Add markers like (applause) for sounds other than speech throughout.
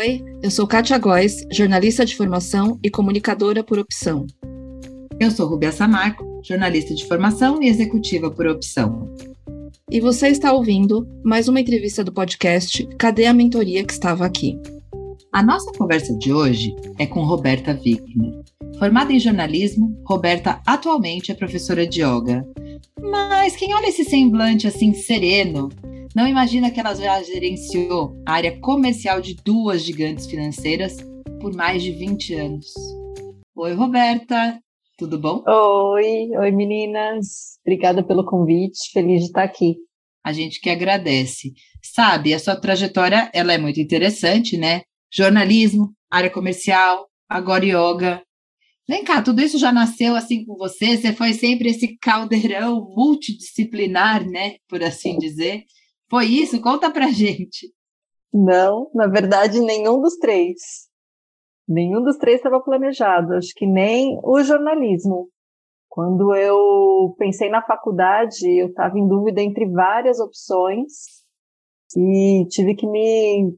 Oi, eu sou Kátia Góes, jornalista de formação e comunicadora por opção. Eu sou Rubia Samarco, jornalista de formação e executiva por opção. E você está ouvindo mais uma entrevista do podcast Cadê a Mentoria que estava aqui? A nossa conversa de hoje é com Roberta Wigner. Formada em jornalismo, Roberta atualmente é professora de yoga. Mas quem olha esse semblante assim sereno, não imagina que ela já gerenciou a área comercial de duas gigantes financeiras por mais de 20 anos. Oi, Roberta, tudo bom? Oi, oi meninas. Obrigada pelo convite, feliz de estar aqui. A gente que agradece. Sabe, a sua trajetória, ela é muito interessante, né? Jornalismo, área comercial, agora yoga. Vem cá, tudo isso já nasceu assim com você? Você foi sempre esse caldeirão multidisciplinar, né? Por assim dizer. Foi isso? Conta pra gente. Não, na verdade, nenhum dos três. Nenhum dos três estava planejado. Acho que nem o jornalismo. Quando eu pensei na faculdade, eu estava em dúvida entre várias opções e tive que me,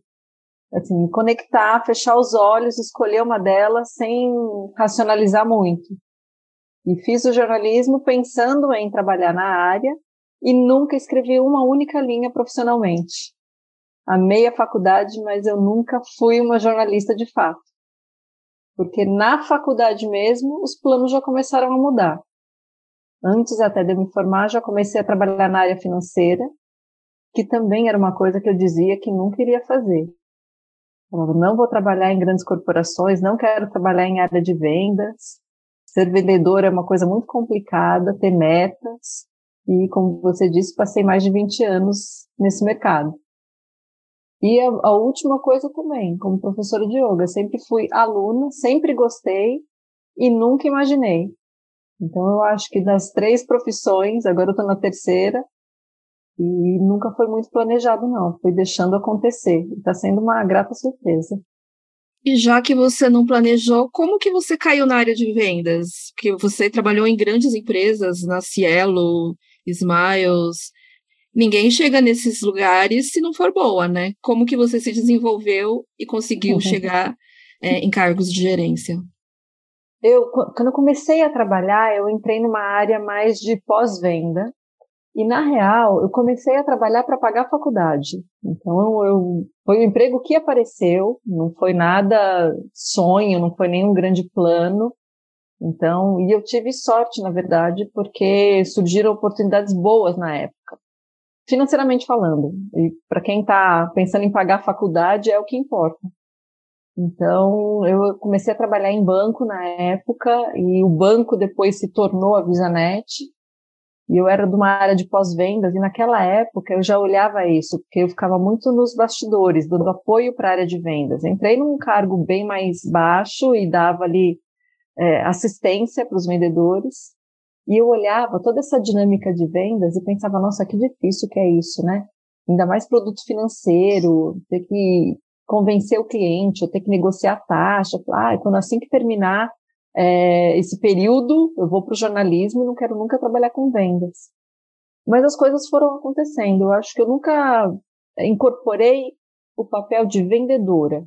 assim, me conectar, fechar os olhos, escolher uma delas sem racionalizar muito. E fiz o jornalismo pensando em trabalhar na área e nunca escrevi uma única linha profissionalmente. Amei a faculdade, mas eu nunca fui uma jornalista de fato. Porque na faculdade mesmo, os planos já começaram a mudar. Antes até de eu me formar, já comecei a trabalhar na área financeira, que também era uma coisa que eu dizia que nunca iria fazer. Não vou trabalhar em grandes corporações, não quero trabalhar em área de vendas. Ser vendedor é uma coisa muito complicada, ter metas. E, como você disse, passei mais de 20 anos nesse mercado. E a, a, última coisa também, como professora de yoga, sempre fui aluna, sempre gostei e nunca imaginei. Então eu acho que das três profissões, agora eu estou na terceira, e nunca foi muito planejado não, fui deixando acontecer. Está sendo uma grata surpresa. E já que você não planejou, como que você caiu na área de vendas? Porque você trabalhou em grandes empresas, na Cielo, Smiles. Ninguém chega nesses lugares se não for boa, né? Como que você se desenvolveu e conseguiu uhum. chegar é, em cargos de gerência? Eu, quando eu comecei a trabalhar, eu entrei numa área mais de pós-venda. E, na real, eu comecei a trabalhar para pagar a faculdade. Então, eu, foi um emprego que apareceu, não foi nada sonho, não foi nenhum grande plano. Então, e eu tive sorte, na verdade, porque surgiram oportunidades boas na época, financeiramente falando. E para quem está pensando em pagar a faculdade, é o que importa. Então, eu comecei a trabalhar em banco na época, e o banco depois se tornou a Visanet, e eu era de uma área de pós-vendas, e naquela época eu já olhava isso, porque eu ficava muito nos bastidores, dando apoio para a área de vendas. Entrei num cargo bem mais baixo e dava ali é, assistência para os vendedores. E eu olhava toda essa dinâmica de vendas e pensava, nossa, que difícil que é isso, né? Ainda mais produto financeiro, ter que convencer o cliente, ter que negociar a taxa. Ah, quando assim que terminar é, esse período, eu vou para o jornalismo e não quero nunca trabalhar com vendas. Mas as coisas foram acontecendo. Eu acho que eu nunca incorporei o papel de vendedora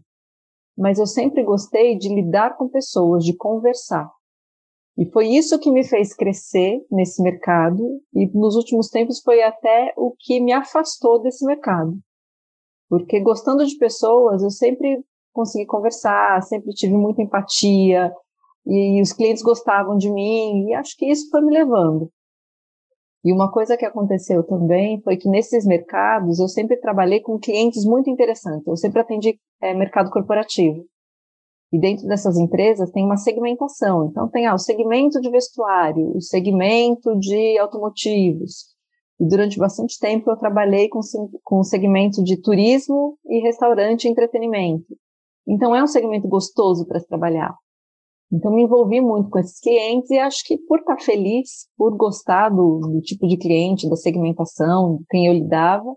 mas eu sempre gostei de lidar com pessoas, de conversar. E foi isso que me fez crescer nesse mercado, e nos últimos tempos foi até o que me afastou desse mercado. Porque gostando de pessoas, eu sempre consegui conversar, sempre tive muita empatia, e os clientes gostavam de mim, e acho que isso foi me levando. E uma coisa que aconteceu também foi que nesses mercados eu sempre trabalhei com clientes muito interessantes. Eu sempre atendi é, mercado corporativo. E dentro dessas empresas tem uma segmentação. Então tem ah, o segmento de vestuário, o segmento de automotivos. E durante bastante tempo eu trabalhei com, com o segmento de turismo e restaurante e entretenimento. Então é um segmento gostoso para se trabalhar. Então, me envolvi muito com esses clientes e acho que por estar feliz, por gostar do, do tipo de cliente, da segmentação, quem eu lidava,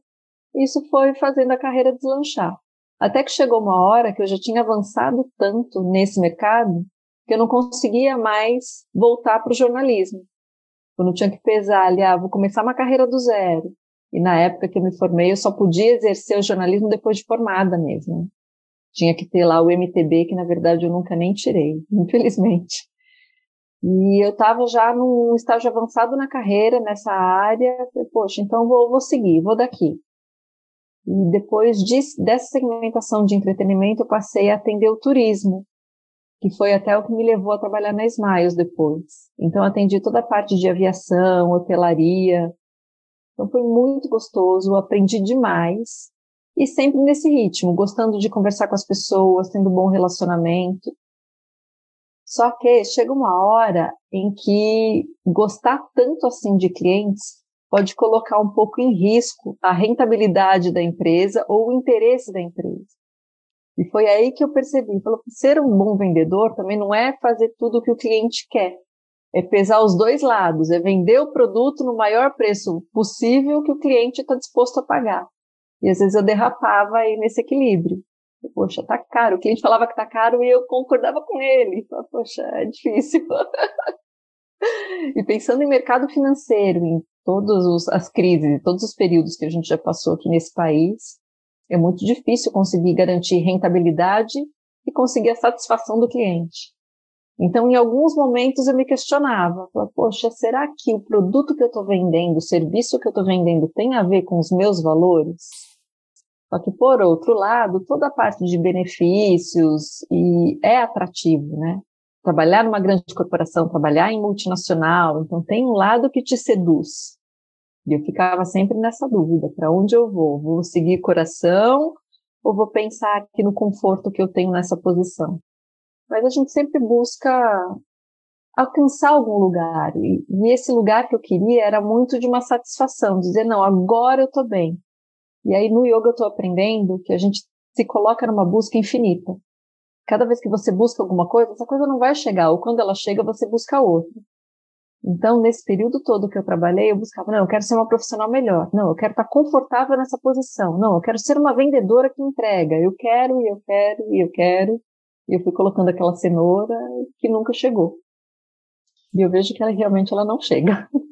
isso foi fazendo a carreira deslanchar. Até que chegou uma hora que eu já tinha avançado tanto nesse mercado que eu não conseguia mais voltar para o jornalismo. Eu não tinha que pesar ali, ah, vou começar uma carreira do zero. E na época que eu me formei, eu só podia exercer o jornalismo depois de formada mesmo. Tinha que ter lá o MTB, que na verdade eu nunca nem tirei, (laughs) infelizmente. E eu estava já num estágio avançado na carreira, nessa área. Falei, Poxa, então vou, vou seguir, vou daqui. E depois de, dessa segmentação de entretenimento, eu passei a atender o turismo, que foi até o que me levou a trabalhar na Smiles depois. Então, atendi toda a parte de aviação, hotelaria. Então, foi muito gostoso, aprendi demais. E sempre nesse ritmo, gostando de conversar com as pessoas, tendo um bom relacionamento. Só que chega uma hora em que gostar tanto assim de clientes pode colocar um pouco em risco a rentabilidade da empresa ou o interesse da empresa. E foi aí que eu percebi, falou, ser um bom vendedor também não é fazer tudo o que o cliente quer, é pesar os dois lados, é vender o produto no maior preço possível que o cliente está disposto a pagar. E às vezes eu derrapava aí nesse equilíbrio. Poxa, tá caro. O cliente falava que tá caro e eu concordava com ele. Poxa, é difícil. (laughs) e pensando em mercado financeiro, em todas as crises, todos os períodos que a gente já passou aqui nesse país, é muito difícil conseguir garantir rentabilidade e conseguir a satisfação do cliente. Então, em alguns momentos eu me questionava, falava, poxa, será que o produto que eu estou vendendo, o serviço que eu estou vendendo tem a ver com os meus valores? Só que, por outro lado, toda a parte de benefícios e é atrativo, né? Trabalhar numa grande corporação, trabalhar em multinacional, então tem um lado que te seduz. E eu ficava sempre nessa dúvida, para onde eu vou? Vou seguir coração ou vou pensar aqui no conforto que eu tenho nessa posição? Mas a gente sempre busca alcançar algum lugar. E, esse lugar que eu queria era muito de uma satisfação, dizer, não, agora eu estou bem. E aí no yoga eu estou aprendendo que a gente se coloca numa busca infinita. Cada vez que você busca alguma coisa, essa coisa não vai chegar, ou quando ela chega, você busca outra. Então, nesse período todo que eu trabalhei, eu buscava, não, eu quero ser uma profissional melhor. Não, eu quero estar confortável nessa posição. Não, eu quero ser uma vendedora que entrega. Eu quero, e eu quero, e eu quero. E eu fui colocando aquela cenoura que nunca chegou. E eu vejo que ela realmente ela não chega. (laughs)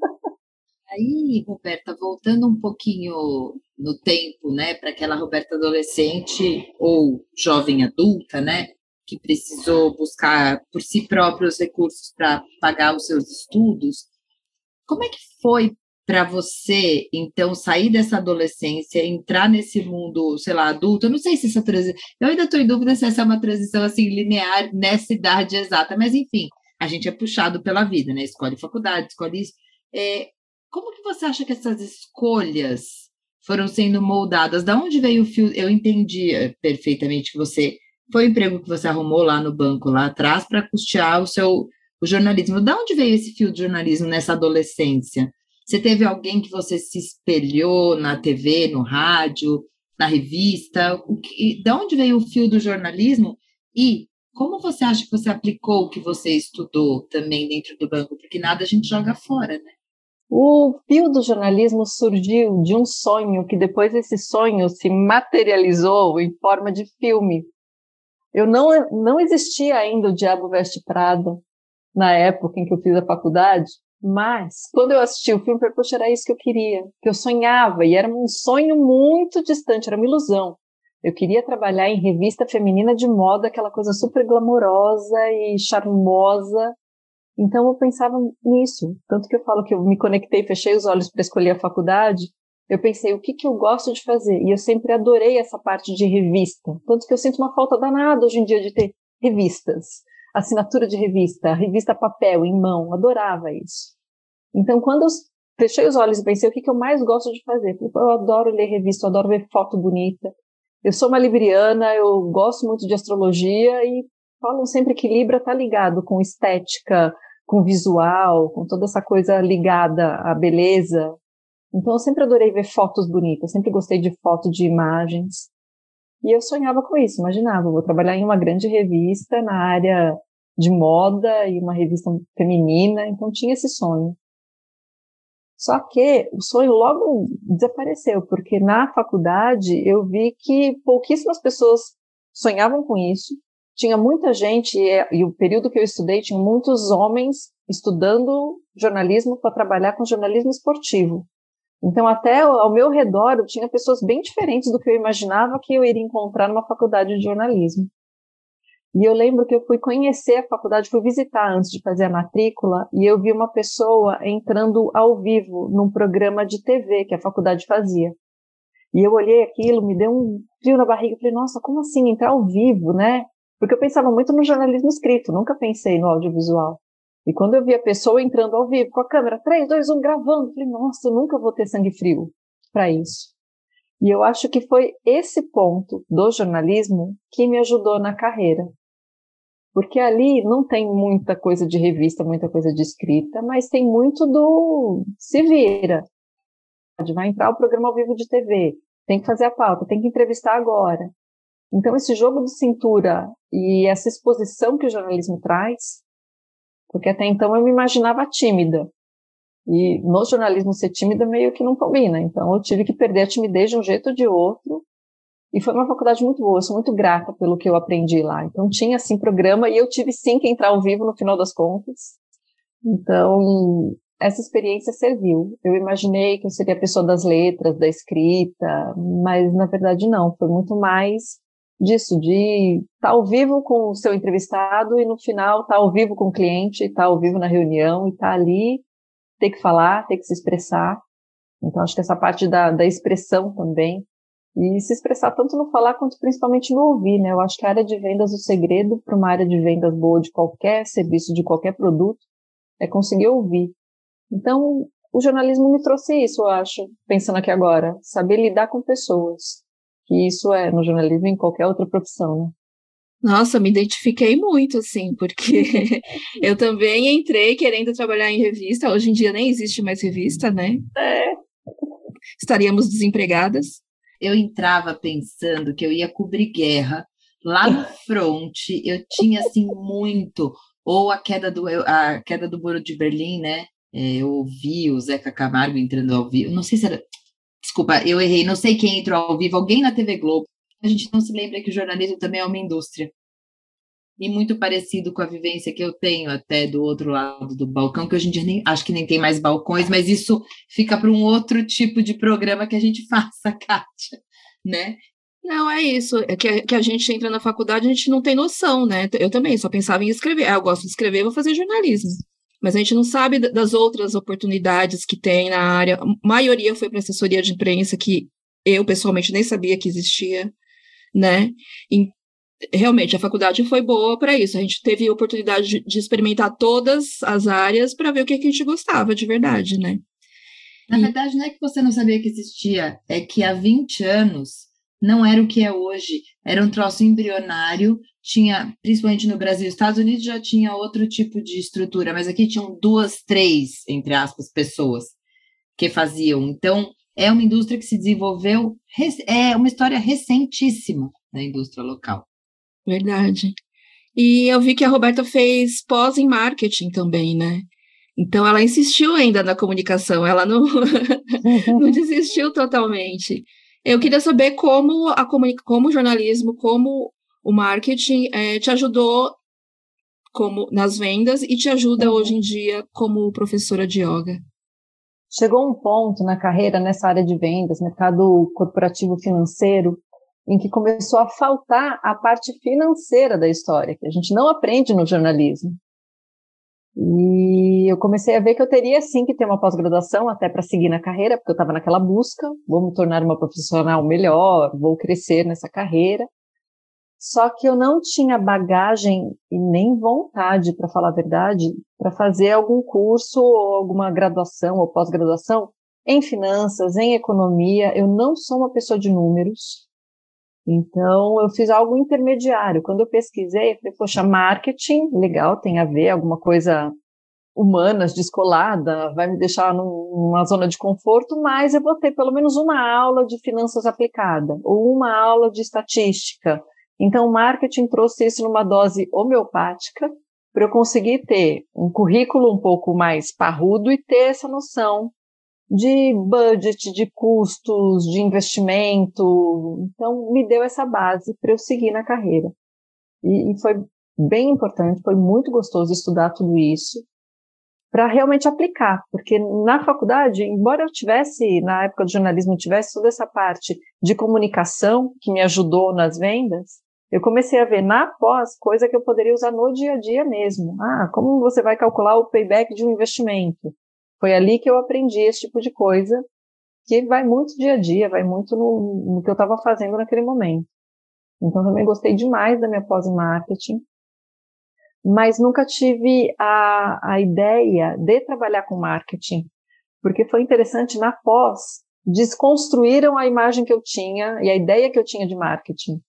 Aí, Roberta, voltando um pouquinho no tempo, né, para aquela Roberta adolescente ou jovem adulta, né, que precisou buscar por si própria os recursos para pagar os seus estudos. Como é que foi para você, então, sair dessa adolescência, entrar nesse mundo, sei lá, adulto? Eu não sei se essa transição. Eu ainda estou em dúvida se essa é uma transição assim linear nessa idade exata, mas enfim, a gente é puxado pela vida, né? Escolhe faculdade, escolhe isso. É, como que você acha que essas escolhas foram sendo moldadas? Da onde veio o fio? Eu entendi eh, perfeitamente que você foi o emprego que você arrumou lá no banco lá atrás para custear o seu o jornalismo. Da onde veio esse fio de jornalismo nessa adolescência? Você teve alguém que você se espelhou na TV, no rádio, na revista? O que, da onde veio o fio do jornalismo? E como você acha que você aplicou o que você estudou também dentro do banco? Porque nada a gente joga fora, né? O fio do jornalismo surgiu de um sonho que depois esse sonho se materializou em forma de filme. Eu não, não existia ainda o Diabo Veste Prada na época em que eu fiz a faculdade, mas quando eu assisti o filme, poxa, era isso que eu queria, que eu sonhava, e era um sonho muito distante, era uma ilusão. Eu queria trabalhar em revista feminina de moda, aquela coisa super glamourosa e charmosa, então eu pensava nisso, tanto que eu falo que eu me conectei, fechei os olhos para escolher a faculdade, eu pensei o que, que eu gosto de fazer, e eu sempre adorei essa parte de revista, tanto que eu sinto uma falta danada hoje em dia de ter revistas, assinatura de revista, revista papel, em mão, adorava isso. Então quando eu fechei os olhos e pensei o que, que eu mais gosto de fazer, eu adoro ler revista, eu adoro ver foto bonita, eu sou uma libriana, eu gosto muito de astrologia e falam sempre que Libra está ligado com estética, com visual, com toda essa coisa ligada à beleza. Então eu sempre adorei ver fotos bonitas, sempre gostei de foto de imagens. E eu sonhava com isso, imaginava, vou trabalhar em uma grande revista na área de moda e uma revista feminina, então tinha esse sonho. Só que o sonho logo desapareceu, porque na faculdade eu vi que pouquíssimas pessoas sonhavam com isso, tinha muita gente, e, e o período que eu estudei, tinha muitos homens estudando jornalismo para trabalhar com jornalismo esportivo. Então, até ao meu redor, eu tinha pessoas bem diferentes do que eu imaginava que eu iria encontrar numa faculdade de jornalismo. E eu lembro que eu fui conhecer a faculdade, fui visitar antes de fazer a matrícula, e eu vi uma pessoa entrando ao vivo num programa de TV que a faculdade fazia. E eu olhei aquilo, me deu um frio na barriga, falei, nossa, como assim entrar ao vivo, né? Porque eu pensava muito no jornalismo escrito, nunca pensei no audiovisual. E quando eu vi a pessoa entrando ao vivo com a câmera 3, 2, 1 gravando, falei, nossa, eu nunca vou ter sangue frio para isso. E eu acho que foi esse ponto do jornalismo que me ajudou na carreira. Porque ali não tem muita coisa de revista, muita coisa de escrita, mas tem muito do se vira. Vai entrar o programa ao vivo de TV, tem que fazer a pauta, tem que entrevistar agora. Então, esse jogo de cintura e essa exposição que o jornalismo traz, porque até então eu me imaginava tímida. E no jornalismo ser tímida meio que não combina. Então, eu tive que perder a timidez de um jeito ou de outro e foi uma faculdade muito boa, eu sou muito grata pelo que eu aprendi lá. Então tinha assim programa e eu tive sim que entrar ao vivo no final das contas. Então essa experiência serviu. Eu imaginei que eu seria a pessoa das letras, da escrita, mas na verdade não, foi muito mais disso, de estar tá ao vivo com o seu entrevistado e no final estar tá ao vivo com o cliente, estar tá ao vivo na reunião e estar ali, ter que falar, ter que se expressar. Então acho que essa parte da, da expressão também e se expressar tanto no falar quanto principalmente no ouvir, né? Eu acho que a área de vendas, o segredo para uma área de vendas boa de qualquer serviço, de qualquer produto, é conseguir ouvir. Então, o jornalismo me trouxe isso, eu acho, pensando aqui agora, saber lidar com pessoas. Que isso é no jornalismo e em qualquer outra profissão, né? Nossa, me identifiquei muito, assim, porque (laughs) eu também entrei querendo trabalhar em revista. Hoje em dia nem existe mais revista, né? É. Estaríamos desempregadas eu entrava pensando que eu ia cobrir guerra lá no (laughs) front. Eu tinha assim muito ou a queda do a queda do muro de Berlim, né? É, eu ouvi o Zeca Camargo entrando ao vivo. Não sei se era. Desculpa, eu errei. Não sei quem entrou ao vivo. Alguém na TV Globo. A gente não se lembra que o jornalismo também é uma indústria e muito parecido com a vivência que eu tenho até do outro lado do balcão, que hoje em dia nem, acho que nem tem mais balcões, mas isso fica para um outro tipo de programa que a gente (laughs) faça, Kátia, né? Não, é isso. É que, que a gente entra na faculdade, a gente não tem noção, né? Eu também só pensava em escrever. Ah, eu gosto de escrever, vou fazer jornalismo. Mas a gente não sabe das outras oportunidades que tem na área. A maioria foi para assessoria de imprensa, que eu pessoalmente nem sabia que existia, né? realmente a faculdade foi boa para isso. A gente teve a oportunidade de, de experimentar todas as áreas para ver o que, a gente gostava de verdade, né? Na e... verdade, não é que você não sabia que existia, é que há 20 anos não era o que é hoje. Era um troço embrionário, tinha, principalmente no Brasil, Estados Unidos já tinha outro tipo de estrutura, mas aqui tinham duas, três, entre aspas, pessoas que faziam. Então, é uma indústria que se desenvolveu, é uma história recentíssima da indústria local. Verdade. E eu vi que a Roberta fez pós em marketing também, né? Então ela insistiu ainda na comunicação, ela não, (laughs) não (laughs) desistiu totalmente. Eu queria saber como a como o jornalismo, como o marketing é, te ajudou como nas vendas e te ajuda hoje em dia como professora de yoga. Chegou um ponto na carreira nessa área de vendas, mercado corporativo financeiro, em que começou a faltar a parte financeira da história, que a gente não aprende no jornalismo. E eu comecei a ver que eu teria sim que ter uma pós-graduação até para seguir na carreira, porque eu estava naquela busca, vou me tornar uma profissional melhor, vou crescer nessa carreira. Só que eu não tinha bagagem e nem vontade, para falar a verdade, para fazer algum curso ou alguma graduação ou pós-graduação em finanças, em economia. Eu não sou uma pessoa de números. Então, eu fiz algo intermediário. Quando eu pesquisei, eu falei, poxa, marketing, legal, tem a ver, alguma coisa humanas, descolada, vai me deixar numa zona de conforto, mas eu vou ter pelo menos uma aula de finanças aplicada, ou uma aula de estatística. Então, o marketing trouxe isso numa dose homeopática, para eu conseguir ter um currículo um pouco mais parrudo e ter essa noção de budget, de custos, de investimento. Então, me deu essa base para eu seguir na carreira. E, e, foi bem importante, foi muito gostoso estudar tudo isso. para realmente aplicar, porque na faculdade, embora eu tivesse, na época do jornalismo, tivesse toda essa parte de comunicação que me ajudou nas vendas, eu comecei a ver na pós coisa que eu poderia usar no dia a dia mesmo. Ah, como você vai calcular o payback de um investimento? Foi ali que eu aprendi esse tipo de coisa, que vai muito dia a dia, vai muito no, no que eu estava fazendo naquele momento. Então também gostei demais da minha pós marketing, mas nunca tive a, a ideia de trabalhar com marketing, porque foi interessante na pós desconstruíram a imagem que eu tinha e a ideia que eu tinha de marketing.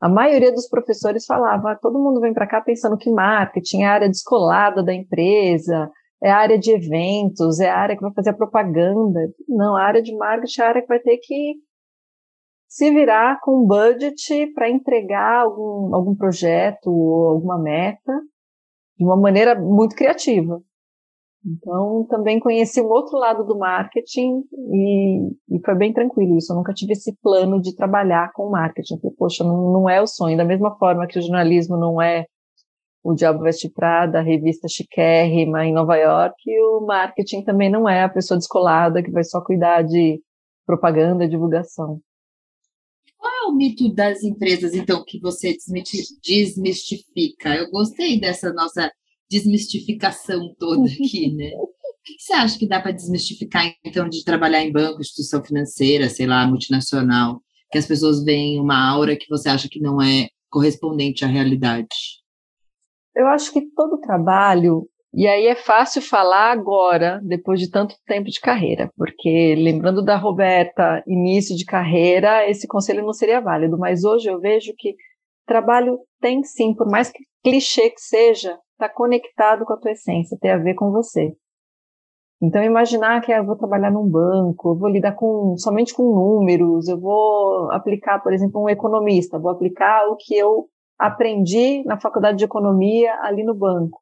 A maioria dos professores falava, ah, todo mundo vem para cá pensando que marketing é a área descolada da empresa, é a área de eventos, é a área que vai fazer a propaganda. Não, a área de marketing é a área que vai ter que se virar com budget para entregar algum, algum projeto ou alguma meta de uma maneira muito criativa. Então, também conheci um outro lado do marketing e, e, foi bem tranquilo isso. Eu nunca tive esse plano de trabalhar com marketing. Porque, poxa, não, não é o sonho. Da mesma forma que o jornalismo não é o Diabo Veste Prada, a revista chiquérrima em Nova York, e o marketing também não é a pessoa descolada que vai só cuidar de propaganda, divulgação. Qual é o mito das empresas, então, que você desmistifica? Eu gostei dessa nossa desmistificação toda aqui, (laughs) né? O que você acha que dá para desmistificar, então, de trabalhar em banco, instituição financeira, sei lá, multinacional, que as pessoas veem uma aura que você acha que não é correspondente à realidade? Eu acho que todo trabalho, e aí é fácil falar agora, depois de tanto tempo de carreira, porque lembrando da Roberta, início de carreira, esse conselho não seria válido, mas hoje eu vejo que trabalho tem sim, por mais clichê que seja, está conectado com a tua essência, tem a ver com você. Então, imaginar que ah, eu vou trabalhar num banco, eu vou lidar com, somente com números, eu vou aplicar, por exemplo, um economista, vou aplicar o que eu aprendi na faculdade de economia ali no banco.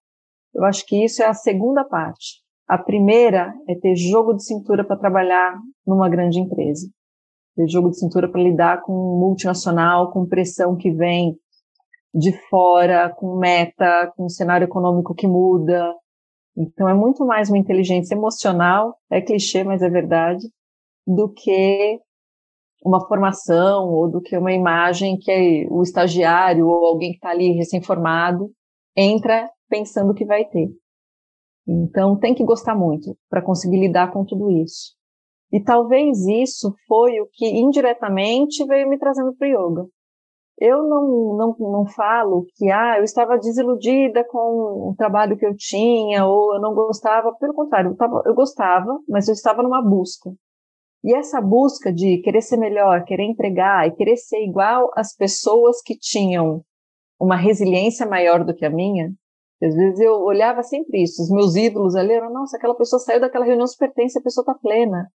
Eu acho que isso é a segunda parte. A primeira é ter jogo de cintura para trabalhar numa grande empresa. Ter jogo de cintura para lidar com multinacional, com pressão que vem de fora, com meta, com cenário econômico que muda. Então é muito mais uma inteligência emocional, é clichê, mas é verdade, do que uma formação ou do que uma imagem que o estagiário ou alguém que está ali recém-formado entra pensando que vai ter. Então tem que gostar muito para conseguir lidar com tudo isso. E talvez isso foi o que indiretamente veio me trazendo para o yoga eu não, não, não falo que ah, eu estava desiludida com o trabalho que eu tinha, ou eu não gostava, pelo contrário, eu, tava, eu gostava, mas eu estava numa busca. E essa busca de querer ser melhor, querer entregar e querer ser igual às pessoas que tinham uma resiliência maior do que a minha, às vezes eu olhava sempre isso, os meus ídolos ali eram, nossa, aquela pessoa saiu daquela reunião super tensa, a pessoa tá plena.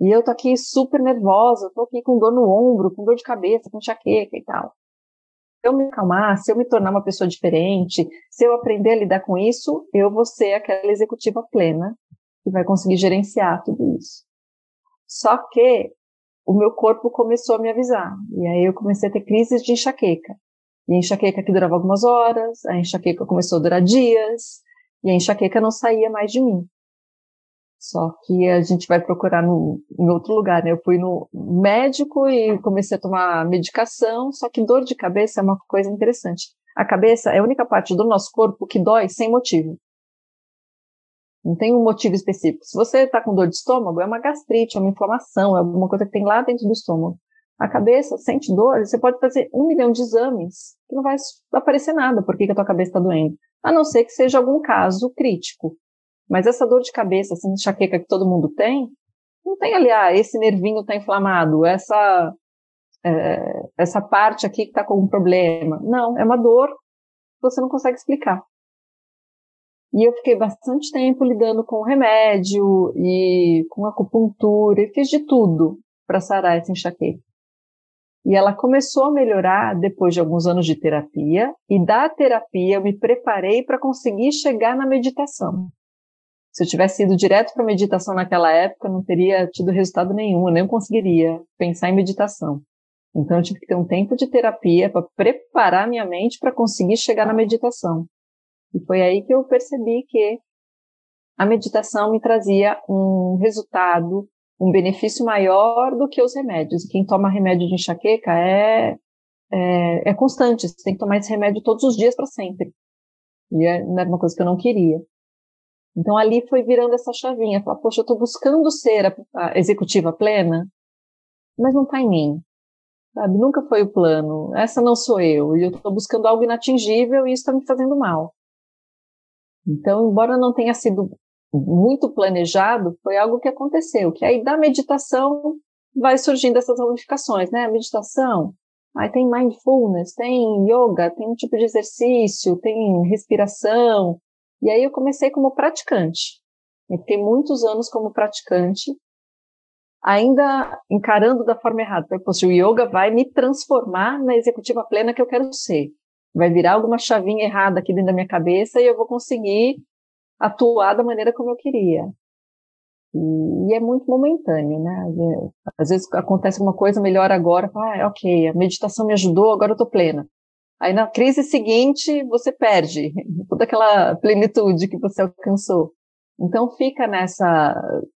E eu tô aqui super nervosa, tô aqui com dor no ombro, com dor de cabeça, com enxaqueca e tal. Se eu me acalmar, se eu me tornar uma pessoa diferente, se eu aprender a lidar com isso, eu vou ser aquela executiva plena que vai conseguir gerenciar tudo isso. Só que o meu corpo começou a me avisar. E aí eu comecei a ter crises de enxaqueca. E a enxaqueca que durava algumas horas, a enxaqueca começou a durar dias, e a enxaqueca não saía mais de mim. Só que a gente vai procurar no, em outro lugar, né? Eu fui no médico e comecei a tomar medicação, só que dor de cabeça é uma coisa interessante. A cabeça é a única parte do nosso corpo que dói sem motivo. Não tem um motivo específico. Se você está com dor de estômago, é uma gastrite, é uma inflamação, é alguma coisa que tem lá dentro do estômago. A cabeça sente dor, você pode fazer um milhão de exames que não vai aparecer nada por que a tua cabeça está doendo. A não ser que seja algum caso crítico. Mas essa dor de cabeça, essa enxaqueca que todo mundo tem, não tem ali, ah, esse nervinho está inflamado, essa, é, essa parte aqui que está com um problema. Não, é uma dor que você não consegue explicar. E eu fiquei bastante tempo lidando com remédio e com acupuntura e fiz de tudo para sarar essa enxaqueca. E ela começou a melhorar depois de alguns anos de terapia, e da terapia eu me preparei para conseguir chegar na meditação. Se eu tivesse ido direto para meditação naquela época, não teria tido resultado nenhum, eu nem conseguiria pensar em meditação. Então eu tive que ter um tempo de terapia para preparar minha mente para conseguir chegar na meditação. E foi aí que eu percebi que a meditação me trazia um resultado, um benefício maior do que os remédios. Quem toma remédio de enxaqueca é, é, é constante, você tem que tomar esse remédio todos os dias para sempre. E é, não era uma coisa que eu não queria. Então ali foi virando essa chavinha, falar, poxa, eu estou buscando ser a, a, executiva plena, mas não está em mim. Sabe? Nunca foi o plano. Essa não sou eu. E eu estou buscando algo inatingível e isso está me fazendo mal. Então, embora não tenha sido muito planejado, foi algo que aconteceu. Que aí da meditação vai surgindo essas ramificações, né? A meditação, aí tem mindfulness, tem yoga, tem um tipo de exercício, tem respiração. E aí eu comecei como praticante. Eu fiquei muitos anos como praticante ainda encarando da forma errada. Poxa, o yoga vai me transformar na executiva plena que eu quero ser. Vai virar alguma chavinha errada aqui dentro da minha cabeça e eu vou conseguir atuar da maneira como eu queria. E, e é muito momentâneo, né? Às vezes acontece uma coisa, melhora agora, ah, ok, a meditação me ajudou, agora eu tô plena. Aí na crise seguinte, você perde (laughs) toda aquela plenitude que você alcançou. Então fica nessa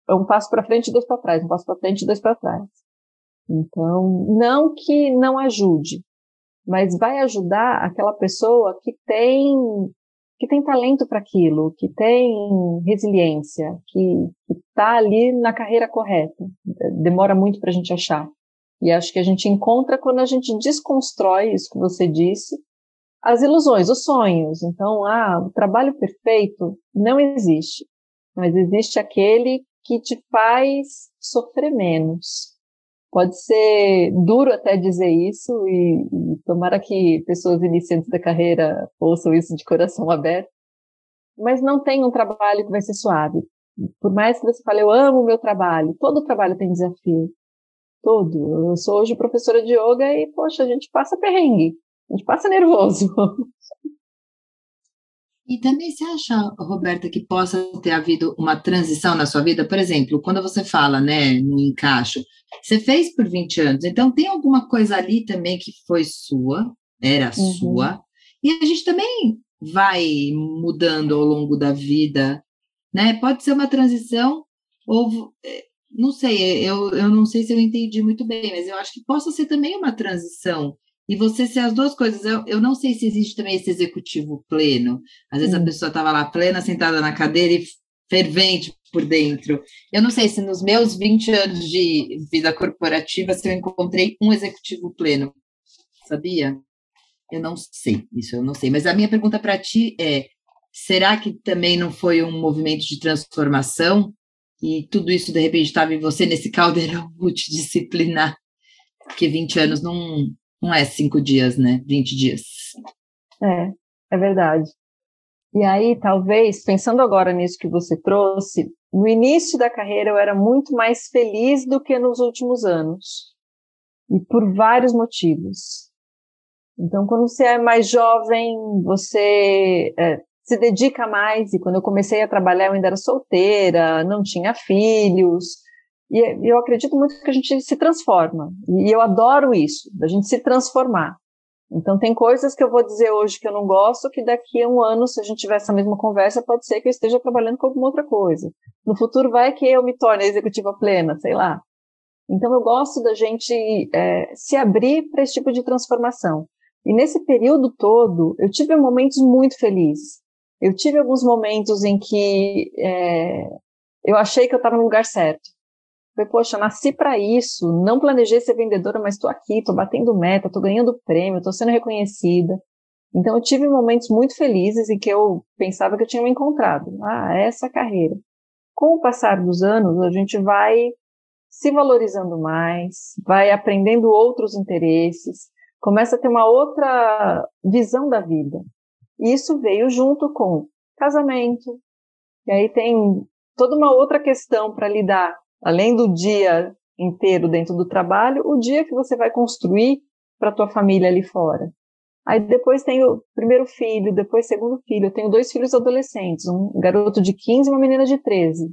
é um passo para frente dois para trás, um passo para frente dois para trás. Então, não que não ajude, mas vai ajudar aquela pessoa que tem que tem talento para aquilo, que tem resiliência, que está ali na carreira correta. Demora muito para a gente achar. E acho que a gente encontra quando a gente desconstrói isso que você disse, as ilusões, os sonhos. Então, ah, o trabalho perfeito não existe mas existe aquele que te faz sofrer menos. Pode ser duro até dizer isso, e, e tomara que pessoas iniciantes da carreira ouçam isso de coração (laughs) aberto, mas não tem um trabalho que vai ser suave. Por mais que você fale, eu amo o meu trabalho, todo trabalho tem desafio. Todo. Eu sou hoje professora de yoga e, poxa, a gente passa perrengue, a gente passa nervoso. (laughs) E também você acha, Roberta, que possa ter havido uma transição na sua vida? Por exemplo, quando você fala, né, no encaixo, você fez por 20 anos, então tem alguma coisa ali também que foi sua, era uhum. sua, e a gente também vai mudando ao longo da vida, né? Pode ser uma transição, ou é, não sei, eu, eu não sei se eu entendi muito bem, mas eu acho que possa ser também uma transição e você ser as duas coisas. Eu, eu não sei se existe também esse executivo pleno. Às vezes hum. a pessoa estava lá plena, sentada na cadeira e fervente por dentro. Eu não sei se nos meus 20 anos de vida corporativa se eu encontrei um executivo pleno. Sabia? Eu não sei, isso eu não sei. Mas a minha pergunta para ti é: será que também não foi um movimento de transformação? E tudo isso, de repente, estava em você nesse caldeirão (laughs) multidisciplinar? Porque 20 anos não, não é cinco dias, né? 20 dias. É, é verdade. E aí, talvez, pensando agora nisso que você trouxe, no início da carreira eu era muito mais feliz do que nos últimos anos. E por vários motivos. Então, quando você é mais jovem, você é, se dedica mais. E quando eu comecei a trabalhar, eu ainda era solteira, não tinha filhos. E eu acredito muito que a gente se transforma. E eu adoro isso, da gente se transformar. Então, tem coisas que eu vou dizer hoje que eu não gosto, que daqui a um ano, se a gente tiver essa mesma conversa, pode ser que eu esteja trabalhando com alguma outra coisa. No futuro, vai que eu me torne executiva plena, sei lá. Então, eu gosto da gente é, se abrir para esse tipo de transformação. E nesse período todo, eu tive momentos muito felizes. Eu tive alguns momentos em que é, eu achei que eu estava no lugar certo. Poxa, nasci para isso, não planejei ser vendedora, mas estou aqui, estou batendo meta, estou ganhando prêmio, estou sendo reconhecida. Então eu tive momentos muito felizes em que eu pensava que eu tinha me encontrado. Ah, essa carreira. Com o passar dos anos, a gente vai se valorizando mais, vai aprendendo outros interesses, começa a ter uma outra visão da vida. E isso veio junto com casamento, e aí tem toda uma outra questão para lidar além do dia inteiro dentro do trabalho, o dia que você vai construir para tua família ali fora. Aí depois tem o primeiro filho, depois segundo filho. Eu tenho dois filhos adolescentes, um garoto de 15 e uma menina de 13.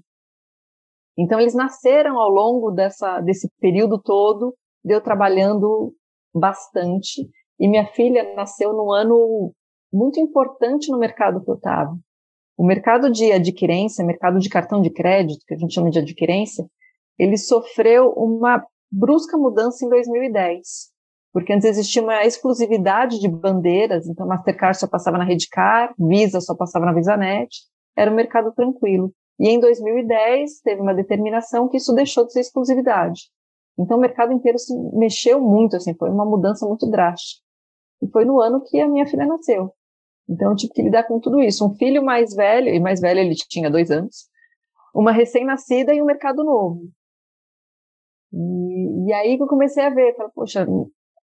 Então eles nasceram ao longo dessa, desse período todo, de eu trabalhando bastante. E minha filha nasceu num ano muito importante no mercado que eu estava. O mercado de adquirência, mercado de cartão de crédito, que a gente chama de adquirência, ele sofreu uma brusca mudança em 2010, porque antes existia uma exclusividade de bandeiras, então Mastercard só passava na Redcar, Visa só passava na VisaNet, era um mercado tranquilo. E em 2010 teve uma determinação que isso deixou de ser exclusividade. Então o mercado inteiro se mexeu muito, assim, foi uma mudança muito drástica. E foi no ano que a minha filha nasceu. Então eu tive que lidar com tudo isso. Um filho mais velho, e mais velho ele tinha dois anos, uma recém-nascida e um mercado novo. E, e, aí que eu comecei a ver, falei, poxa,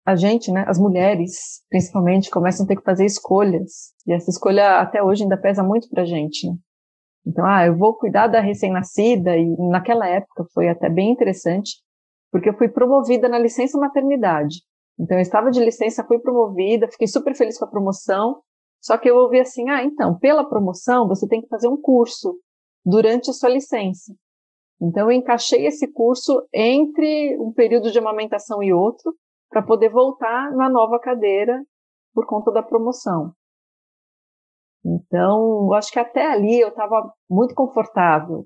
a gente, né, as mulheres, principalmente, começam a ter que fazer escolhas. E essa escolha até hoje ainda pesa muito pra gente. Então, ah, eu vou cuidar da recém-nascida, e naquela época foi até bem interessante, porque eu fui promovida na licença maternidade. Então, eu estava de licença, fui promovida, fiquei super feliz com a promoção, só que eu ouvi assim, ah, então, pela promoção, você tem que fazer um curso durante a sua licença. Então, eu encaixei esse curso entre um período de amamentação e outro, para poder voltar na nova cadeira por conta da promoção. Então, eu acho que até ali eu estava muito confortável.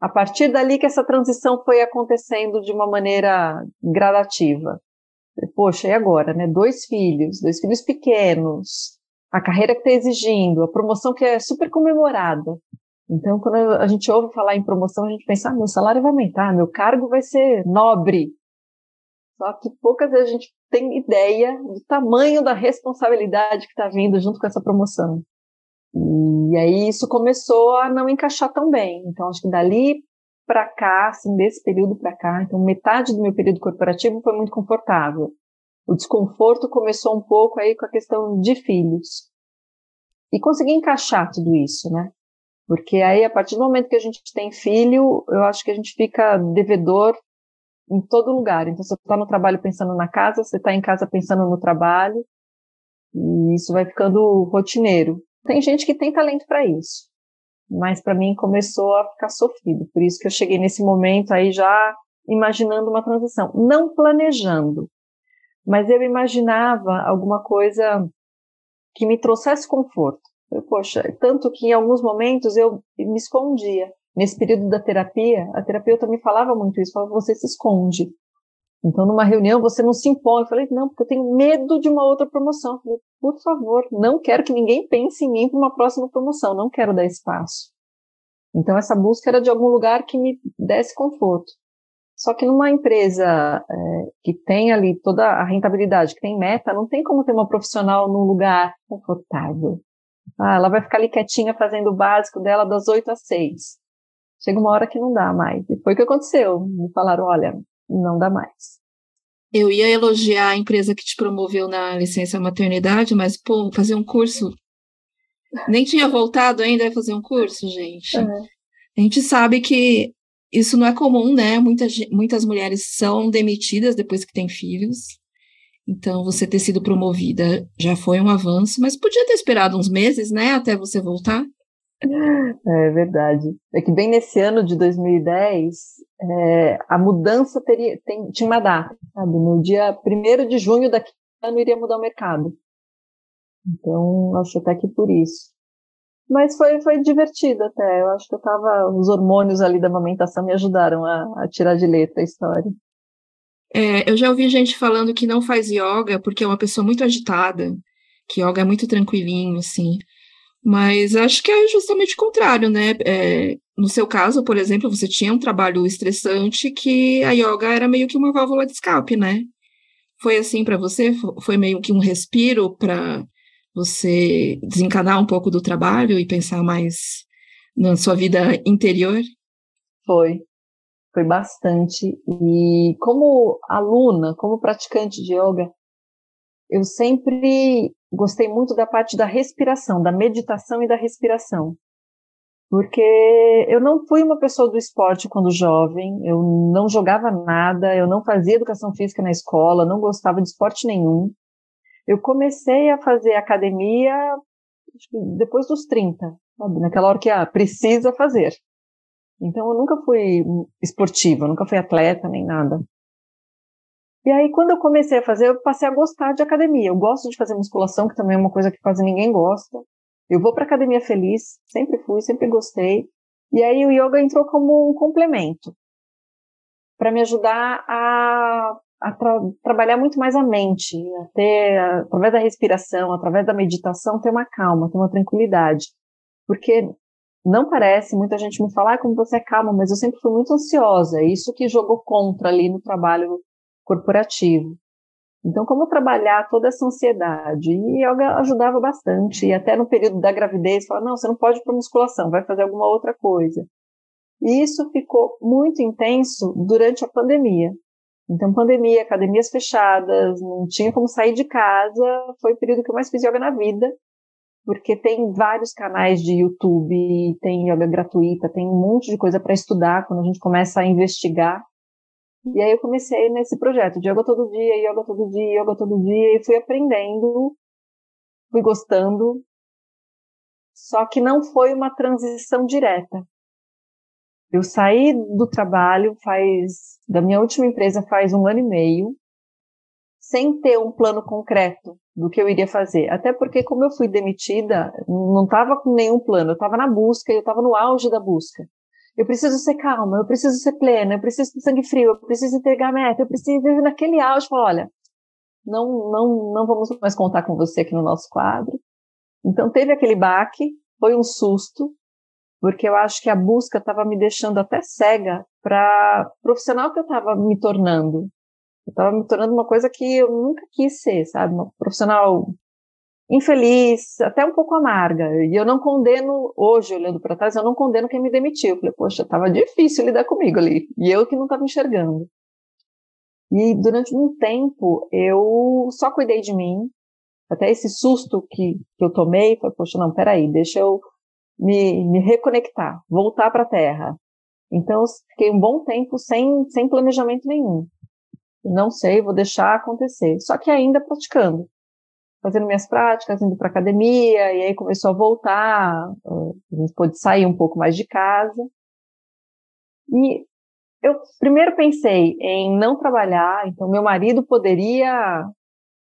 A partir dali que essa transição foi acontecendo de uma maneira gradativa. Poxa, e agora, né? Dois filhos, dois filhos pequenos, a carreira que está exigindo, a promoção que é super comemorada. Então, quando a gente ouve falar em promoção, a gente pensa, ah, meu salário vai aumentar, meu cargo vai ser nobre. Só que poucas vezes a gente tem ideia do tamanho da responsabilidade que está vindo junto com essa promoção. E aí isso começou a não encaixar tão bem. Então, acho que dali para cá, assim, desse período para cá, então metade do meu período corporativo foi muito confortável. O desconforto começou um pouco aí com a questão de filhos. E consegui encaixar tudo isso, né? Porque aí, a partir do momento que a gente tem filho, eu acho que a gente fica devedor em todo lugar. Então, você está no trabalho pensando na casa, você está em casa pensando no trabalho, e isso vai ficando rotineiro. Tem gente que tem talento para isso, mas para mim começou a ficar sofrido. Por isso que eu cheguei nesse momento aí já imaginando uma transição, não planejando, mas eu imaginava alguma coisa que me trouxesse conforto. Eu, poxa, tanto que em alguns momentos eu me escondia. Nesse período da terapia, a terapeuta me falava muito isso, falava, você se esconde. Então, numa reunião, você não se impõe. Eu falei, não, porque eu tenho medo de uma outra promoção. Eu falei, por favor, não quero que ninguém pense em mim para uma próxima promoção, não quero dar espaço. Então, essa busca era de algum lugar que me desse conforto. Só que numa empresa é, que tem ali toda a rentabilidade, que tem meta, não tem como ter uma profissional num lugar confortável. Ah, ela vai ficar ali quietinha fazendo o básico dela das 8 às 6 chega uma hora que não dá mais. E foi o que aconteceu. Me falaram, olha, não dá mais. Eu ia elogiar a empresa que te promoveu na licença maternidade, mas, pô, fazer um curso. Nem tinha voltado ainda a fazer um curso, gente. É. A gente sabe que isso não é comum, né? Muitas, muitas mulheres são demitidas depois que têm filhos. Então, você ter sido promovida já foi um avanço, mas podia ter esperado uns meses, né, até você voltar. É verdade. É que bem nesse ano de 2010, é, a mudança teria, tem, tinha uma data, sabe? No dia 1 de junho daqui ano iria mudar o mercado. Então, acho até que por isso. Mas foi, foi divertido até. Eu acho que eu tava. Os hormônios ali da amamentação me ajudaram a, a tirar de letra a história. É, eu já ouvi gente falando que não faz yoga porque é uma pessoa muito agitada, que yoga é muito tranquilinho, assim. Mas acho que é justamente o contrário, né? É, no seu caso, por exemplo, você tinha um trabalho estressante que a yoga era meio que uma válvula de escape, né? Foi assim para você? Foi meio que um respiro para você desencanar um pouco do trabalho e pensar mais na sua vida interior? Foi. Foi bastante. E como aluna, como praticante de yoga, eu sempre gostei muito da parte da respiração, da meditação e da respiração. Porque eu não fui uma pessoa do esporte quando jovem, eu não jogava nada, eu não fazia educação física na escola, não gostava de esporte nenhum. Eu comecei a fazer academia depois dos 30, sabe? naquela hora que ah, precisa fazer. Então eu nunca fui esportiva, nunca fui atleta nem nada. E aí, quando eu comecei a fazer, eu passei a gostar de academia. Eu gosto de fazer musculação, que também é uma coisa que quase ninguém gosta. Eu vou para academia feliz, sempre fui, sempre gostei. E aí o yoga entrou como um complemento para me ajudar a, a tra trabalhar muito mais a mente, a ter, através da respiração, através da meditação, ter uma calma, ter uma tranquilidade. Porque não parece, muita gente me fala, ah, como você é calma, mas eu sempre fui muito ansiosa, isso que jogou contra ali no trabalho corporativo. Então, como trabalhar toda essa ansiedade? E yoga ajudava bastante. E até no período da gravidez, falava, não, você não pode ir para musculação, vai fazer alguma outra coisa. E isso ficou muito intenso durante a pandemia. Então, pandemia, academias fechadas, não tinha como sair de casa. Foi o período que eu mais fiz yoga na vida, porque tem vários canais de YouTube, tem yoga gratuita, tem um monte de coisa para estudar quando a gente começa a investigar. E aí eu comecei nesse projeto de yoga todo dia, yoga todo dia, yoga todo dia, e fui aprendendo, fui gostando. Só que não foi uma transição direta. Eu saí do trabalho faz, da minha última empresa faz um ano e meio, sem ter um plano concreto do que eu iria fazer. Até porque, como eu fui demitida, não estava com nenhum plano, eu estava na busca, eu estava no auge da busca. Eu preciso ser calma, eu preciso ser plena, eu preciso ter sangue frio, eu preciso entregar meta, eu preciso naquele auge. Falar, olha, não, não, não vamos mais contar com você aqui no nosso quadro. Então teve aquele baque, foi um susto, porque eu acho que a busca estava me deixando até cega para profissional que eu estava me tornando. Eu estava me tornando uma coisa que eu nunca quis ser, sabe? Uma profissional infeliz, até um pouco amarga. E eu não condeno, hoje, olhando para trás, eu não condeno quem me demitiu. Eu falei, poxa, estava difícil lidar comigo ali. E eu que não estava enxergando. E durante um tempo, eu só cuidei de mim. Até esse susto que, que eu tomei, foi, poxa, não, peraí, deixa eu me, me reconectar, voltar para a Terra. Então, eu fiquei um bom tempo sem, sem planejamento nenhum. Não sei, vou deixar acontecer. Só que ainda praticando. Fazendo minhas práticas, indo para academia, e aí começou a voltar, a gente pôde sair um pouco mais de casa. E eu primeiro pensei em não trabalhar, então meu marido poderia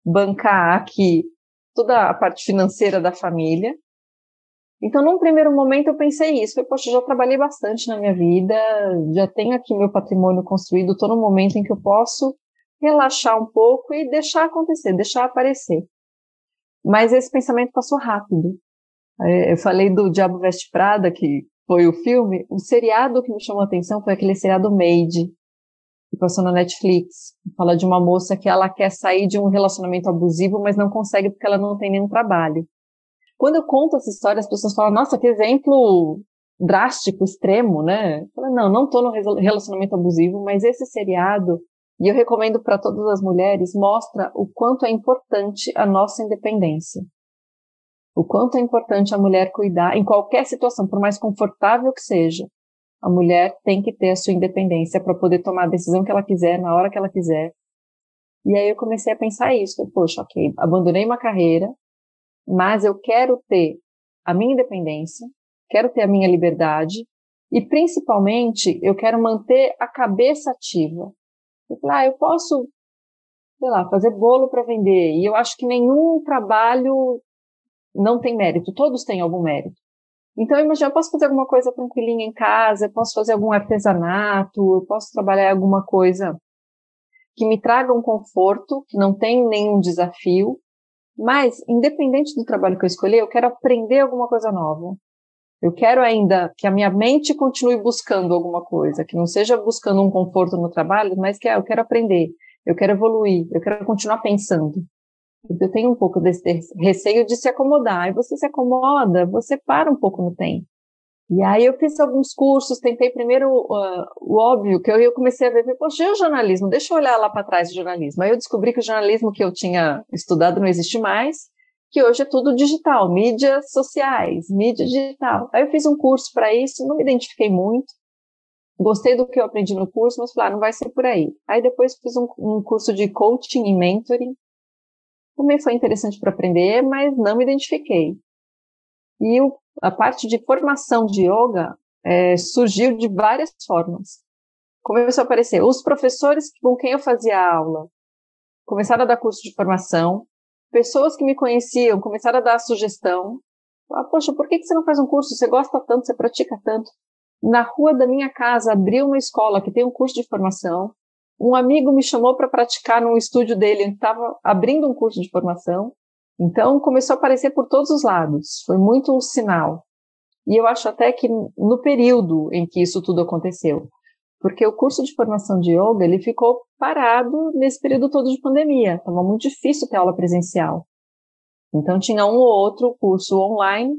bancar aqui toda a parte financeira da família, então, num primeiro momento, eu pensei isso. Falei, poxa, já trabalhei bastante na minha vida, já tenho aqui meu patrimônio construído, estou num momento em que eu posso relaxar um pouco e deixar acontecer, deixar aparecer. Mas esse pensamento passou rápido. Eu falei do Diabo Veste Prada, que foi o filme. O seriado que me chamou a atenção foi aquele seriado Made, que passou na Netflix. Fala de uma moça que ela quer sair de um relacionamento abusivo, mas não consegue porque ela não tem nenhum trabalho. Quando eu conto essa história, as pessoas falam, nossa, que exemplo drástico, extremo, né? Eu falo, não, não estou no relacionamento abusivo, mas esse seriado, e eu recomendo para todas as mulheres, mostra o quanto é importante a nossa independência. O quanto é importante a mulher cuidar, em qualquer situação, por mais confortável que seja, a mulher tem que ter a sua independência para poder tomar a decisão que ela quiser, na hora que ela quiser. E aí eu comecei a pensar isso. Poxa, ok, abandonei uma carreira, mas eu quero ter a minha independência, quero ter a minha liberdade e principalmente eu quero manter a cabeça ativa. Eu ah, eu posso, sei lá, fazer bolo para vender e eu acho que nenhum trabalho não tem mérito, todos têm algum mérito. Então, imagina, eu posso fazer alguma coisa tranquilinha em casa, eu posso fazer algum artesanato, eu posso trabalhar alguma coisa que me traga um conforto, que não tem nenhum desafio, mas, independente do trabalho que eu escolher, eu quero aprender alguma coisa nova. Eu quero ainda que a minha mente continue buscando alguma coisa, que não seja buscando um conforto no trabalho, mas que ah, eu quero aprender, eu quero evoluir, eu quero continuar pensando. Eu tenho um pouco desse receio de se acomodar. E você se acomoda, você para um pouco no tempo. E aí eu fiz alguns cursos, tentei primeiro uh, o óbvio, que eu, eu comecei a ver, poxa, e o jornalismo? Deixa eu olhar lá para trás do jornalismo. Aí eu descobri que o jornalismo que eu tinha estudado não existe mais, que hoje é tudo digital, mídias sociais, mídia digital. Aí eu fiz um curso para isso, não me identifiquei muito, gostei do que eu aprendi no curso, mas falei, ah, não vai ser por aí. Aí depois fiz um, um curso de coaching e mentoring, também foi interessante para aprender, mas não me identifiquei. E o a parte de formação de yoga é, surgiu de várias formas. Começou a aparecer os professores com quem eu fazia aula começaram a dar curso de formação, pessoas que me conheciam começaram a dar sugestão, Ah, poxa, por que, que você não faz um curso? Você gosta tanto, você pratica tanto. Na rua da minha casa abriu uma escola que tem um curso de formação. Um amigo me chamou para praticar num estúdio dele, ele estava abrindo um curso de formação. Então começou a aparecer por todos os lados. Foi muito um sinal. E eu acho até que no período em que isso tudo aconteceu, porque o curso de formação de yoga ele ficou parado nesse período todo de pandemia. Estava muito difícil ter aula presencial. Então tinha um ou outro curso online.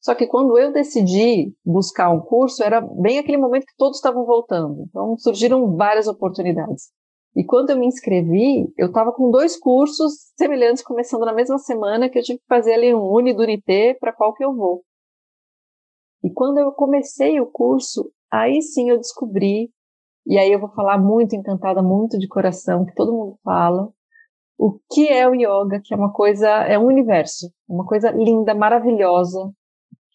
Só que quando eu decidi buscar um curso, era bem aquele momento que todos estavam voltando. Então surgiram várias oportunidades. E quando eu me inscrevi, eu estava com dois cursos semelhantes começando na mesma semana que eu tive que fazer ali um Uni do Unité para qual que eu vou. E quando eu comecei o curso, aí sim eu descobri, e aí eu vou falar muito encantada, muito de coração, que todo mundo fala, o que é o yoga, que é uma coisa, é um universo, uma coisa linda, maravilhosa,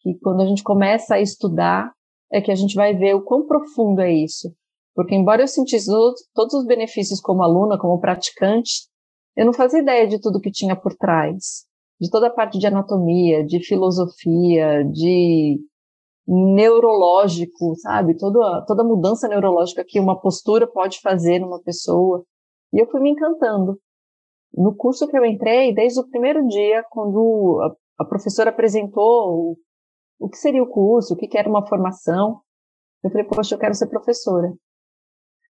que quando a gente começa a estudar, é que a gente vai ver o quão profundo é isso. Porque embora eu sentisse todos os benefícios como aluna, como praticante, eu não fazia ideia de tudo que tinha por trás. De toda a parte de anatomia, de filosofia, de neurológico, sabe? Toda, toda mudança neurológica que uma postura pode fazer numa pessoa. E eu fui me encantando. No curso que eu entrei, desde o primeiro dia, quando a, a professora apresentou o, o que seria o curso, o que, que era uma formação, eu falei, poxa, eu quero ser professora.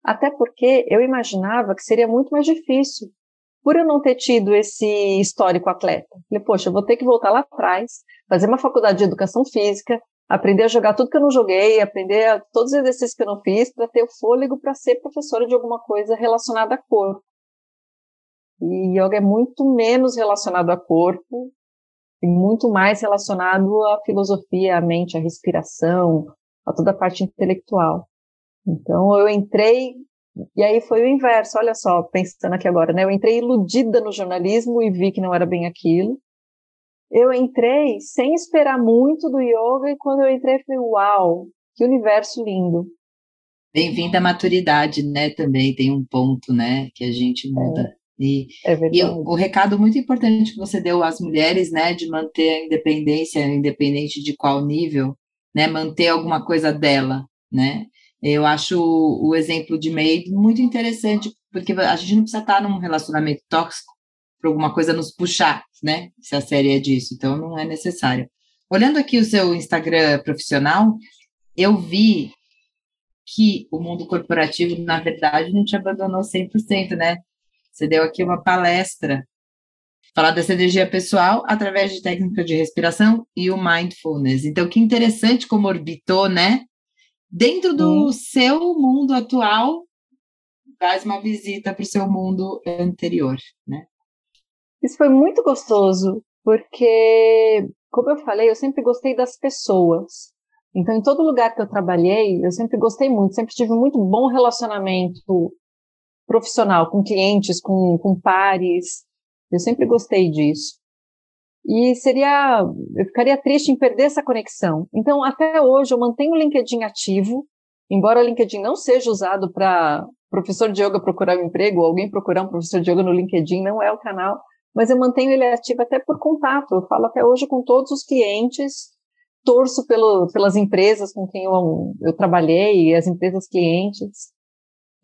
Até porque eu imaginava que seria muito mais difícil, por eu não ter tido esse histórico atleta. Falei, poxa, eu vou ter que voltar lá atrás, fazer uma faculdade de educação física, aprender a jogar tudo que eu não joguei, aprender todos os exercícios que eu não fiz para ter o fôlego para ser professora de alguma coisa relacionada a corpo. E yoga é muito menos relacionado a corpo e muito mais relacionado à filosofia, à mente, à respiração, a toda a parte intelectual. Então eu entrei e aí foi o inverso, olha só, pensando aqui agora, né? Eu entrei iludida no jornalismo e vi que não era bem aquilo eu entrei sem esperar muito do yoga e quando eu entrei, eu falei, uau, que universo lindo. Bem-vinda à maturidade, né? Também tem um ponto, né, que a gente muda. É, e, é e o recado muito importante que você deu às mulheres, né, de manter a independência, independente de qual nível, né, manter alguma coisa dela, né? Eu acho o exemplo de May muito interessante, porque a gente não precisa estar num relacionamento tóxico para alguma coisa nos puxar, né? Se a série é disso, então não é necessário. Olhando aqui o seu Instagram profissional, eu vi que o mundo corporativo, na verdade, não te abandonou 100%, né? Você deu aqui uma palestra, falar dessa energia pessoal através de técnicas de respiração e o mindfulness. Então, que interessante como orbitou, né? Dentro do seu mundo atual, faz uma visita para o seu mundo anterior, né? Isso foi muito gostoso, porque, como eu falei, eu sempre gostei das pessoas. Então, em todo lugar que eu trabalhei, eu sempre gostei muito, sempre tive muito bom relacionamento profissional com clientes, com, com pares. Eu sempre gostei disso. E seria, eu ficaria triste em perder essa conexão. Então, até hoje, eu mantenho o LinkedIn ativo, embora o LinkedIn não seja usado para professor de yoga procurar um emprego, ou alguém procurar um professor de yoga no LinkedIn, não é o canal mas eu mantenho ele ativo até por contato. Eu falo até hoje com todos os clientes, torço pelo, pelas empresas com quem eu, eu trabalhei, as empresas clientes.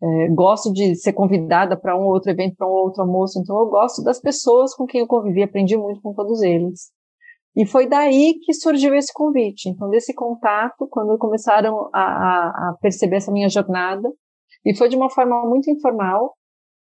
É, gosto de ser convidada para um outro evento, para um outro almoço, então eu gosto das pessoas com quem eu convivi, aprendi muito com todos eles. E foi daí que surgiu esse convite. Então, desse contato, quando começaram a, a, perceber essa minha jornada, e foi de uma forma muito informal,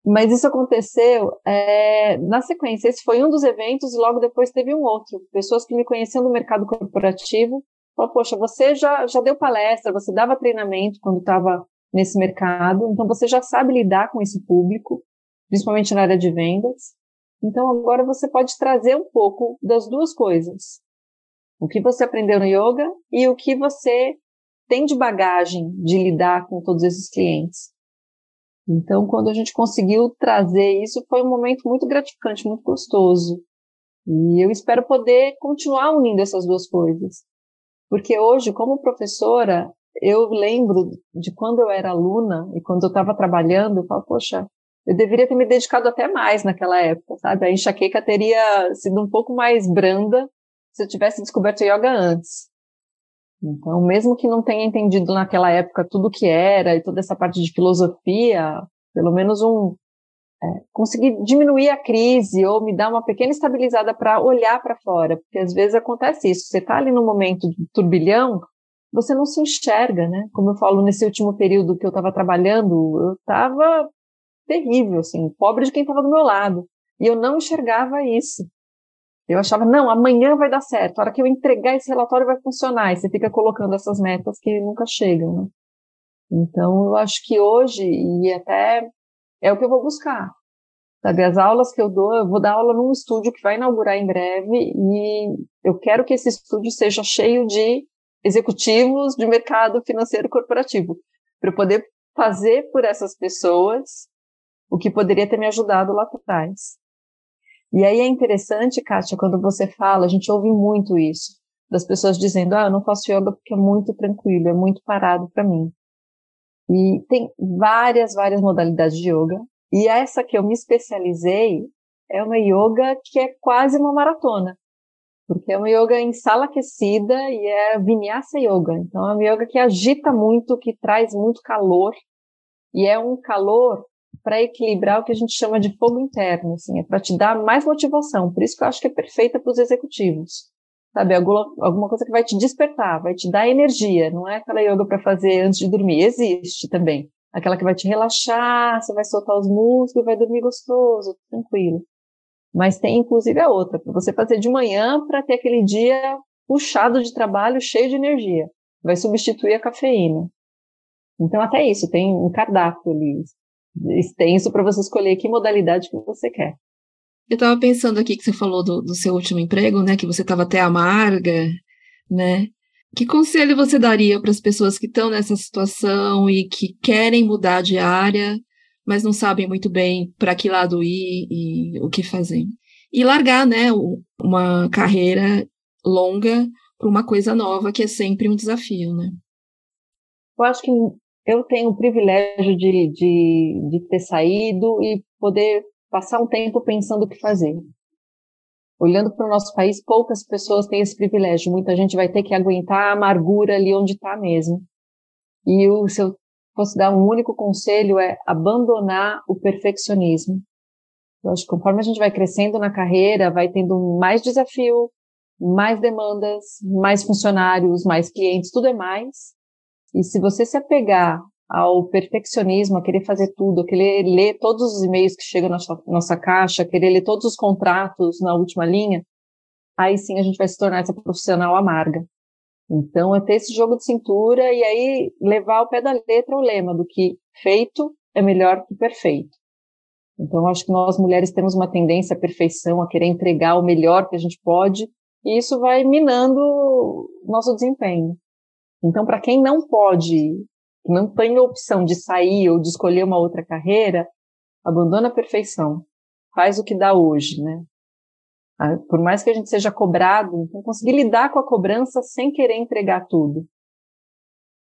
mas isso aconteceu é, na sequência. Esse foi um dos eventos e logo depois teve um outro. Pessoas que me conheciam do mercado corporativo falaram, poxa, você já, já deu palestra, você dava treinamento quando estava nesse mercado, então você já sabe lidar com esse público, principalmente na área de vendas. Então agora você pode trazer um pouco das duas coisas. O que você aprendeu no yoga e o que você tem de bagagem de lidar com todos esses clientes. Então, quando a gente conseguiu trazer isso, foi um momento muito gratificante, muito gostoso. E eu espero poder continuar unindo essas duas coisas. Porque hoje, como professora, eu lembro de quando eu era aluna e quando eu estava trabalhando, eu falo, poxa, eu deveria ter me dedicado até mais naquela época, sabe? A enxaqueca teria sido um pouco mais branda se eu tivesse descoberto yoga antes. Então, mesmo que não tenha entendido naquela época tudo o que era e toda essa parte de filosofia, pelo menos um é, conseguir diminuir a crise ou me dar uma pequena estabilizada para olhar para fora, porque às vezes acontece isso. Você está ali no momento de turbilhão, você não se enxerga, né? Como eu falo nesse último período que eu estava trabalhando, eu estava terrível, assim, pobre de quem estava do meu lado. E eu não enxergava isso. Eu achava, não, amanhã vai dar certo, a hora que eu entregar esse relatório vai funcionar. E você fica colocando essas metas que nunca chegam, né? Então, eu acho que hoje, e até é o que eu vou buscar. Sabe, as aulas que eu dou, eu vou dar aula num estúdio que vai inaugurar em breve e eu quero que esse estúdio seja cheio de executivos de mercado financeiro corporativo, para eu poder fazer por essas pessoas o que poderia ter me ajudado lá atrás. E aí é interessante, Kátia, quando você fala, a gente ouve muito isso, das pessoas dizendo, ah, eu não faço yoga porque é muito tranquilo, é muito parado para mim. E tem várias, várias modalidades de yoga. E essa que eu me especializei é uma yoga que é quase uma maratona. Porque é uma yoga em sala aquecida e é vinyasa yoga. Então é uma yoga que agita muito, que traz muito calor. E é um calor para equilibrar o que a gente chama de fogo interno, assim, é para te dar mais motivação. Por isso que eu acho que é perfeita para os executivos sabe? Alguma, alguma coisa que vai te despertar, vai te dar energia. Não é aquela yoga para fazer antes de dormir. Existe também. Aquela que vai te relaxar, você vai soltar os músculos e vai dormir gostoso, tranquilo. Mas tem inclusive a outra, para você fazer de manhã para ter aquele dia puxado de trabalho, cheio de energia. Vai substituir a cafeína. Então, até isso, tem um cardápio ali extenso para você escolher que modalidade que você quer. Eu estava pensando aqui que você falou do, do seu último emprego, né? Que você estava até amarga, né? Que conselho você daria para as pessoas que estão nessa situação e que querem mudar de área, mas não sabem muito bem para que lado ir e o que fazer? E largar, né, uma carreira longa para uma coisa nova, que é sempre um desafio, né? Eu acho que eu tenho o privilégio de, de, de ter saído e poder passar um tempo pensando o que fazer. Olhando para o nosso país, poucas pessoas têm esse privilégio. Muita gente vai ter que aguentar a amargura ali onde está mesmo. E o, se eu fosse dar um único conselho é abandonar o perfeccionismo. Eu acho que conforme a gente vai crescendo na carreira, vai tendo mais desafio, mais demandas, mais funcionários, mais clientes, tudo é mais. E se você se apegar ao perfeccionismo, a querer fazer tudo, a querer ler todos os e-mails que chegam na nossa, nossa caixa, a querer ler todos os contratos na última linha, aí sim a gente vai se tornar essa profissional amarga. Então, é ter esse jogo de cintura e aí levar ao pé da letra o lema do que feito é melhor que perfeito. Então, acho que nós mulheres temos uma tendência à perfeição, a querer entregar o melhor que a gente pode, e isso vai minando nosso desempenho. Então, para quem não pode não tem opção de sair ou de escolher uma outra carreira, abandona a perfeição. Faz o que dá hoje, né? Ah, por mais que a gente seja cobrado, então conseguir lidar com a cobrança sem querer entregar tudo.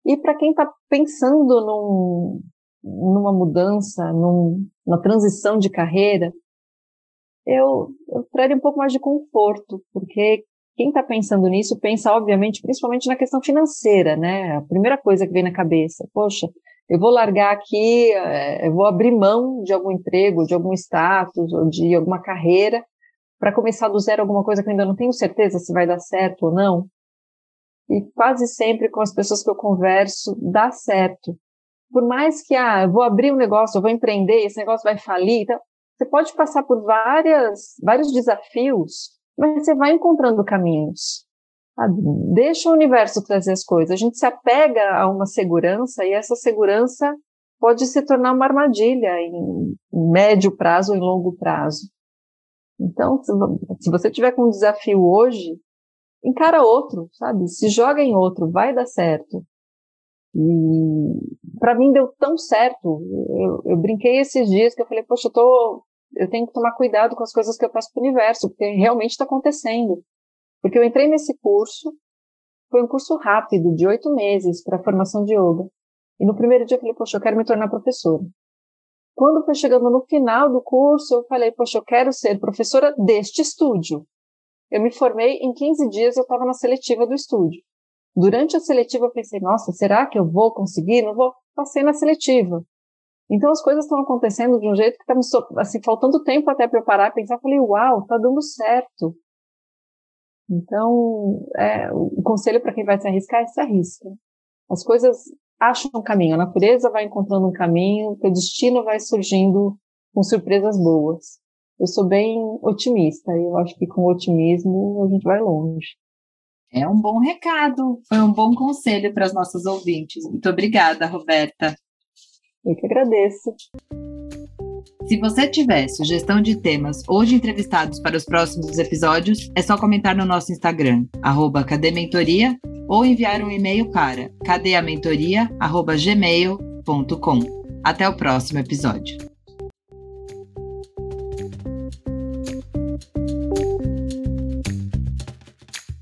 E para quem está pensando num, numa mudança, num, numa transição de carreira, eu, eu um pouco mais de conforto, porque quem está pensando nisso pensa, obviamente, principalmente na questão financeira, né? A primeira coisa que vem na cabeça, poxa, eu vou largar aqui, eh, eu vou abrir mão de algum emprego, de algum status ou de alguma carreira para começar do zero alguma coisa que eu ainda não tenho certeza se vai dar certo ou não. E quase sempre com as pessoas que eu converso, dá certo. Por mais que, ah, eu vou abrir um negócio, eu vou empreender, esse negócio vai falir, então, você pode passar por várias, vários desafios mas você vai encontrando caminhos. Sabe? Deixa o universo trazer as coisas. A gente se apega a uma segurança e essa segurança pode se tornar uma armadilha em médio prazo ou em longo prazo. Então, se você tiver com um desafio hoje, encara outro, sabe? Se joga em outro, vai dar certo. E para mim deu tão certo. Eu, eu, brinquei esses dias que eu falei, poxa, eu tô eu tenho que tomar cuidado com as coisas que eu passo para o universo, porque realmente está acontecendo. Porque eu entrei nesse curso, foi um curso rápido, de oito meses, para formação de yoga. E no primeiro dia eu falei, poxa, eu quero me tornar professora. Quando foi chegando no final do curso, eu falei, poxa, eu quero ser professora deste estúdio. eu me formei em 15 dias, eu estava na seletiva do estúdio. Durante a seletiva eu pensei, nossa, será que eu vou conseguir? Não vou. Passei na seletiva. Então as coisas estão acontecendo de um jeito que está me assim, faltando tempo até preparar, pensar, falei, uau, tá dando certo. Então, é, o conselho para quem vai se arriscar é se arrisca. As coisas acham um caminho, a natureza vai encontrando um caminho, o destino vai surgindo com surpresas boas. Eu sou bem otimista, e eu acho que com otimismo a gente vai longe. É um bom recado, foi um bom conselho para as nossas ouvintes. Muito obrigada, Roberta. Eu que agradeço. Se você tiver sugestão de temas ou de entrevistados para os próximos episódios, é só comentar no nosso Instagram, arroba cadementoria, ou enviar um e-mail para cadeamentoria.gmail.com. Até o próximo episódio.